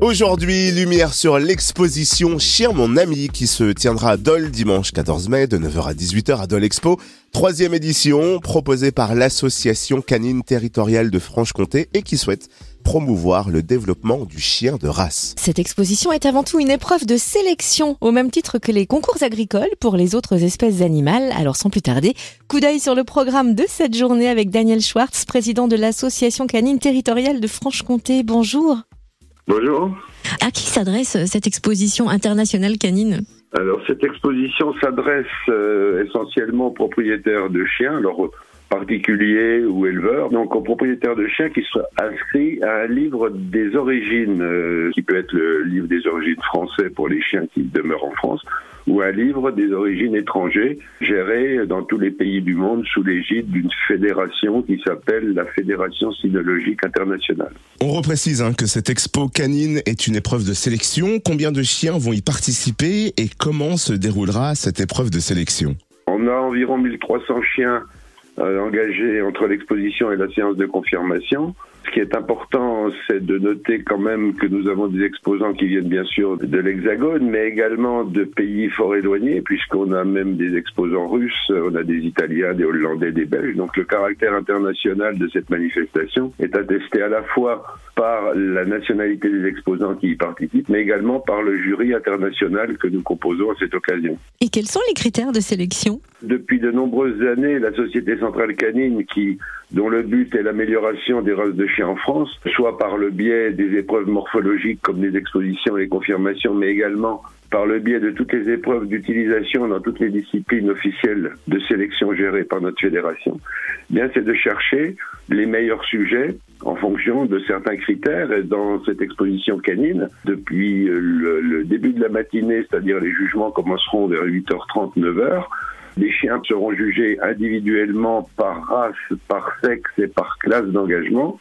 Aujourd'hui, lumière sur l'exposition Chien mon ami qui se tiendra à Dole dimanche 14 mai de 9h à 18h à Dole Expo. Troisième édition proposée par l'association canine territoriale de Franche-Comté et qui souhaite promouvoir le développement du chien de race. Cette exposition est avant tout une épreuve de sélection, au même titre que les concours agricoles pour les autres espèces animales. Alors sans plus tarder, coup d'œil sur le programme de cette journée avec Daniel Schwartz, président de l'association canine territoriale de Franche-Comté. Bonjour. Bonjour. À qui s'adresse cette exposition internationale canine? Alors cette exposition s'adresse euh, essentiellement aux propriétaires de chiens, alors particuliers ou éleveurs, donc aux propriétaires de chiens qui soient inscrits à un livre des origines, euh, qui peut être le livre des origines français pour les chiens qui demeurent en France, ou un livre des origines étrangères géré dans tous les pays du monde sous l'égide d'une fédération qui s'appelle la Fédération Cynologique Internationale. On reprécise hein, que cette expo canine est une épreuve de sélection. Combien de chiens vont y participer et comment se déroulera cette épreuve de sélection? On a environ 1300 chiens euh, engagés entre l'exposition et la séance de confirmation. Qui est important, c'est de noter quand même que nous avons des exposants qui viennent bien sûr de l'Hexagone, mais également de pays fort éloignés, puisqu'on a même des exposants russes, on a des Italiens, des Hollandais, des Belges. Donc le caractère international de cette manifestation est attesté à la fois par la nationalité des exposants qui y participent, mais également par le jury international que nous composons à cette occasion. Et quels sont les critères de sélection? Depuis de nombreuses années, la Société centrale canine, qui, dont le but est l'amélioration des races de chiens en France, soit par le biais des épreuves morphologiques comme les expositions et les confirmations, mais également par le biais de toutes les épreuves d'utilisation dans toutes les disciplines officielles de sélection gérées par notre fédération, eh bien c'est de chercher les meilleurs sujets en fonction de certains critères. Et dans cette exposition canine, depuis le, le début de la matinée, c'est-à-dire les jugements commenceront vers 8h30, 9h, les chiens seront jugés individuellement par race, par sexe et par classe d'engagement.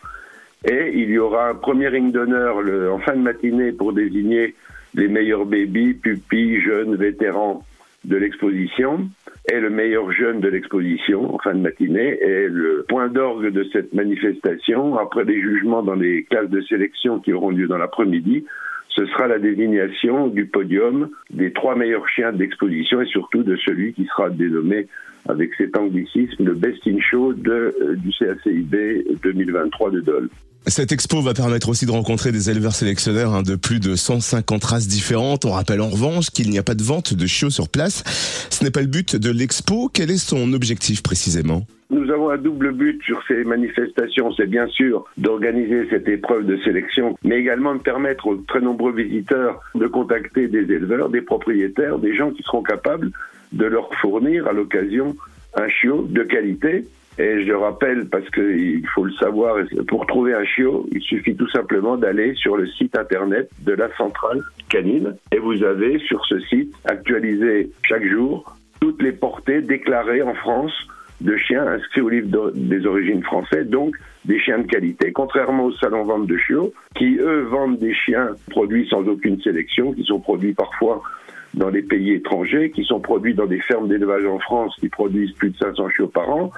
Et il y aura un premier ring d'honneur en fin de matinée pour désigner les meilleurs bébés, pupilles, jeunes, vétérans de l'exposition et le meilleur jeune de l'exposition en fin de matinée et le point d'orgue de cette manifestation après les jugements dans les classes de sélection qui auront lieu dans l'après-midi ce sera la désignation du podium des trois meilleurs chiens d'exposition et surtout de celui qui sera dénommé avec cet anglicisme le Best in Show euh, du CACIB 2023 de Dole. Cette expo va permettre aussi de rencontrer des éleveurs sélectionneurs hein, de plus de 150 races différentes. On rappelle en revanche qu'il n'y a pas de vente de chiots sur place. Ce n'est pas le but de l'expo. Quel est son objectif précisément? Nous avons un double but sur ces manifestations. C'est bien sûr d'organiser cette épreuve de sélection, mais également de permettre aux très nombreux visiteurs de contacter des éleveurs, des propriétaires, des gens qui seront capables de leur fournir à l'occasion un chiot de qualité et je rappelle, parce qu'il faut le savoir, pour trouver un chiot, il suffit tout simplement d'aller sur le site internet de la centrale canine. Et vous avez sur ce site actualisé chaque jour toutes les portées déclarées en France de chiens inscrits au livre des origines françaises, donc des chiens de qualité, contrairement aux salons vente de chiots, qui eux vendent des chiens produits sans aucune sélection, qui sont produits parfois dans des pays étrangers, qui sont produits dans des fermes d'élevage en France qui produisent plus de 500 chiots par an,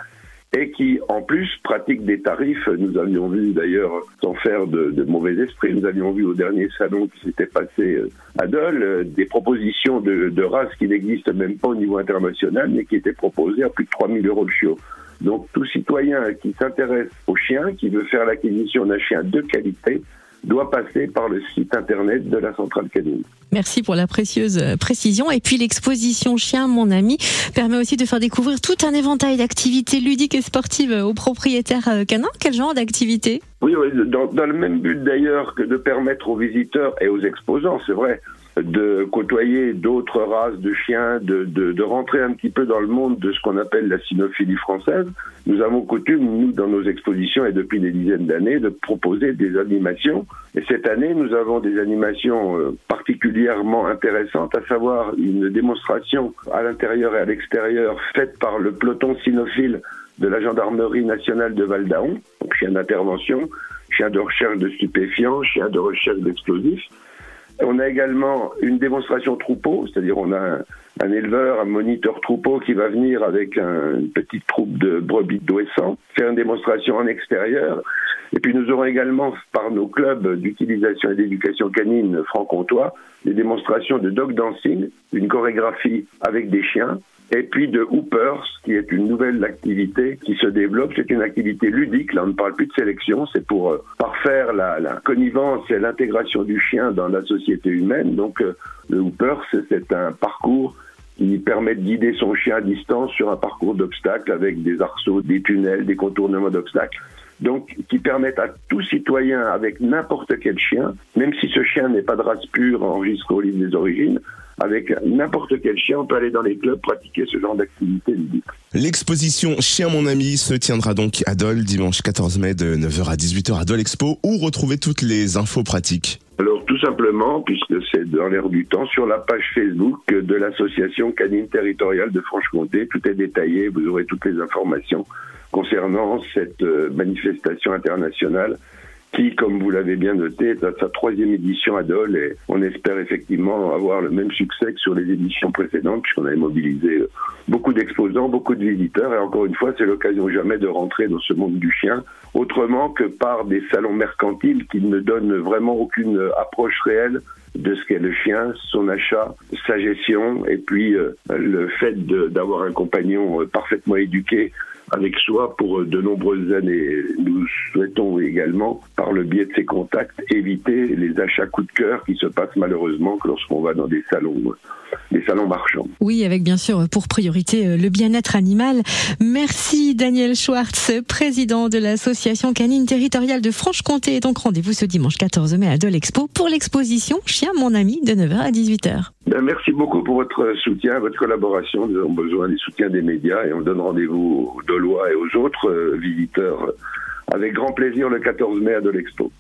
et qui, en plus, pratiquent des tarifs. Nous avions vu d'ailleurs, sans faire de, mauvais esprit, nous avions vu au dernier salon qui s'était passé euh, à Dole, euh, des propositions de, de races qui n'existent même pas au niveau international, mais qui étaient proposées à plus de 3000 euros le chiot. Donc tout citoyen qui s'intéresse au chien, qui veut faire l'acquisition d'un chien de qualité, doit passer par le site internet de la centrale canine. Merci pour la précieuse euh, précision. Et puis l'exposition Chien, mon ami, permet aussi de faire découvrir tout un éventail d'activités ludiques et sportives aux propriétaires euh, canins. Quel genre d'activités Oui, dans, dans, le même but d'ailleurs que de permettre aux visiteurs et aux exposants, c'est vrai, de côtoyer d'autres races de chiens, de, de, de, rentrer un petit peu dans le monde de ce qu'on appelle la cynophilie française. Nous avons coutume, nous, dans nos expositions et depuis des dizaines d'années, de proposer des animations. Et cette année, nous avons des animations euh, particulièrement intéressantes, à savoir une démonstration à l'intérieur et à l'extérieur faite par le peloton cynophile de la gendarmerie nationale de Val d'Aon, donc chien d'intervention, chien de recherche de stupéfiants, chien de recherche d'explosifs On a également une démonstration troupeau, c'est-à-dire on a un, éleveur, un moniteur troupeau qui va venir avec un, une petite troupe de brebis d'ouessant, faire une démonstration en extérieur. Et puis nous aurons également par nos clubs d'utilisation et d'éducation canine franc-comtois des démonstrations de dog dancing, une chorégraphie avec des chiens, et puis de Hoopers, qui est une nouvelle activité qui se développe. C'est une activité ludique, là on ne parle plus de sélection, c'est pour euh, parfaire la, connivence et l'intégration du chien dans la société humaine. Donc euh, le Hoopers, c'est un parcours qui permet de guider son chien à distance sur un parcours d'obstacles avec des arceaux, des tunnels, des contournements d'obstacles donc qui permettent à tout citoyen avec n'importe quel chien, même si ce chien n'est pas de race pure enregistré au livre des origines, avec n'importe quel chien, on peut aller dans les clubs pratiquer ce genre d'activité ludique. L'exposition Chien mon ami se tiendra donc à Dole dimanche 14 mai de 9h à 18h à Dole Expo où retrouver toutes les infos pratiques. Alors tout simplement, puisque c'est dans l'air du temps, sur la page Facebook de l'association canine territoriale de Franche-Comté, tout est détaillé, vous aurez toutes les informations concernant cette euh, manifestation internationale qui, comme vous l'avez bien noté, est à sa troisième édition à Dole et on espère effectivement avoir le même succès que sur les éditions précédentes puisqu'on avait mobilisé beaucoup beaucoup de visiteurs et encore une fois, c'est l'occasion jamais de rentrer dans ce monde du chien autrement que par des salons mercantiles qui ne donnent vraiment aucune approche réelle de ce qu'est le chien, son achat, sa gestion et puis euh, le fait d'avoir un compagnon parfaitement éduqué avec soi pour de nombreuses années. Nous souhaitons également, par le biais de ces contacts, éviter les achats coup de cœur qui se passent malheureusement lorsqu'on va dans des salons des salons marchands. Oui, avec bien sûr pour priorité euh, le bien-être animal. Merci Daniel Schwartz, président de l'association canine territoriale de Franche-Comté. Donc rendez-vous ce dimanche 14 mai à Dole Expo pour l'exposition Chien mon ami de 9h à 18h. Ben, merci beaucoup pour votre soutien, votre collaboration. Nous avons besoin du soutien des médias et on donne rendez-vous aux Dolois et aux autres euh, visiteurs avec grand plaisir le 14 mai à Dole Expo.